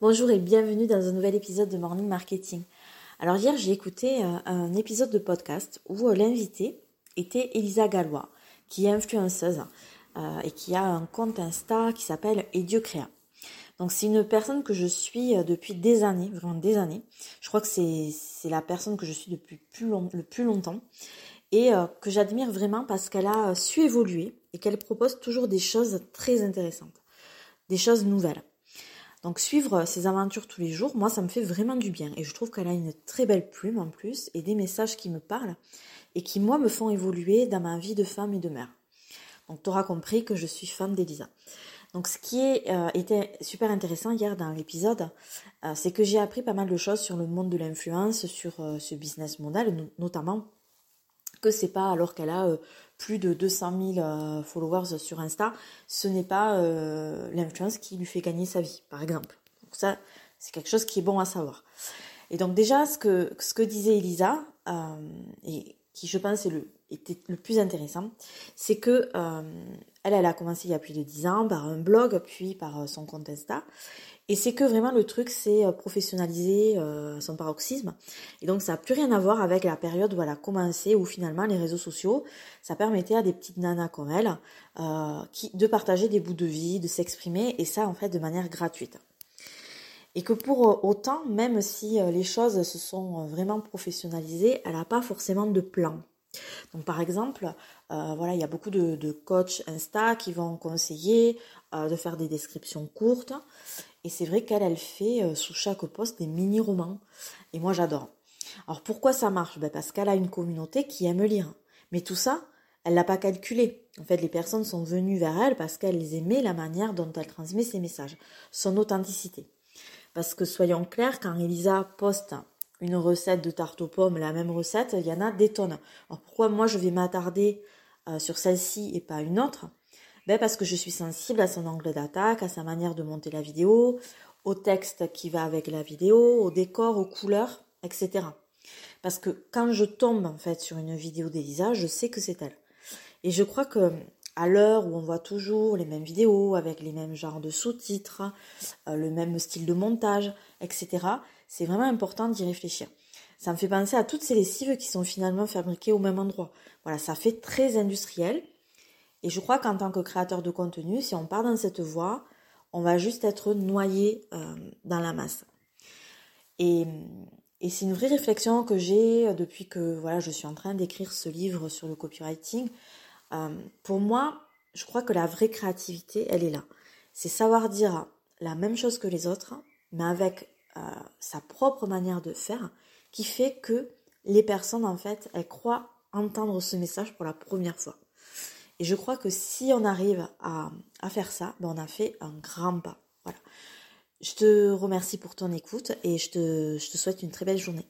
Bonjour et bienvenue dans un nouvel épisode de Morning Marketing. Alors hier j'ai écouté euh, un épisode de podcast où euh, l'invité était Elisa Gallois, qui est influenceuse euh, et qui a un compte Insta qui s'appelle Créa. Donc c'est une personne que je suis depuis des années, vraiment des années. Je crois que c'est la personne que je suis depuis le plus longtemps et que j'admire vraiment parce qu'elle a su évoluer et qu'elle propose toujours des choses très intéressantes, des choses nouvelles. Donc suivre ses aventures tous les jours, moi ça me fait vraiment du bien et je trouve qu'elle a une très belle plume en plus et des messages qui me parlent et qui moi me font évoluer dans ma vie de femme et de mère. Donc tu auras compris que je suis fan d'Elisa. Donc ce qui euh, était super intéressant hier dans l'épisode, euh, c'est que j'ai appris pas mal de choses sur le monde de l'influence, sur euh, ce business model, notamment que c'est pas alors qu'elle a plus de 200 000 euh, followers sur Insta, ce n'est pas euh, l'influence qui lui fait gagner sa vie, par exemple. Donc ça, c'est quelque chose qui est bon à savoir. Et donc déjà, ce que, disait Elisa, euh, et qui je pense est le, le plus intéressant, c'est que elle, elle a commencé il y a plus de 10 ans par un blog, puis par son compte. Et c'est que vraiment le truc, c'est euh, professionnaliser euh, son paroxysme. Et donc ça n'a plus rien à voir avec la période où elle a commencé, où finalement les réseaux sociaux, ça permettait à des petites nanas comme elle euh, de partager des bouts de vie, de s'exprimer, et ça en fait de manière gratuite. Et que pour autant, même si les choses se sont vraiment professionnalisées, elle n'a pas forcément de plan. Donc par exemple, voilà, il y a beaucoup de, coachs Insta qui vont conseiller de faire des descriptions courtes. Et c'est vrai qu'elle, elle fait euh, sous chaque poste des mini-romans. Et moi, j'adore. Alors pourquoi ça marche? Ben Parce qu'elle a une communauté qui aime lire. Mais tout ça, elle l'a pas calculé. En fait, les personnes sont venues vers elle parce qu'elles aimaient la manière dont elle transmet ses messages, son authenticité. Parce que soyons clairs, quand Elisa poste une recette de tarte aux pommes, la même recette, il y en a des tonnes. Alors pourquoi moi je vais m'attarder euh, sur celle-ci et pas une autre? Ben Parce que je suis sensible à son angle d'attaque, à sa manière de monter la vidéo, au texte qui va avec la vidéo, au décor, aux couleurs, etc. Parce que quand je tombe en fait sur une vidéo d'Elisa, je sais que c'est elle. Et je crois que à l'heure où on voit toujours les mêmes vidéos avec les mêmes genres de sous-titres, euh, le même style de montage, etc., c'est vraiment important d'y réfléchir. Ça me fait penser à toutes ces lessives qui sont finalement fabriquées au même endroit. Voilà, ça fait très industriel. Et je crois qu'en tant que créateur de contenu, si on part dans cette voie, on va juste être noyé euh, dans la masse. Et, c'est une vraie réflexion que j'ai depuis que voilà, je suis en train d'écrire ce livre sur le copywriting. Euh, pour moi, je crois que la vraie créativité, elle est là. C'est savoir dire la même chose que les autres, mais avec euh, sa propre manière de faire, qui fait que les personnes, en fait, elles croient entendre ce message pour la première fois. Et je crois que si on arrive à, faire ça, ben on a fait un grand pas. Voilà. Je te remercie pour ton écoute et je te, je te souhaite une très belle journée.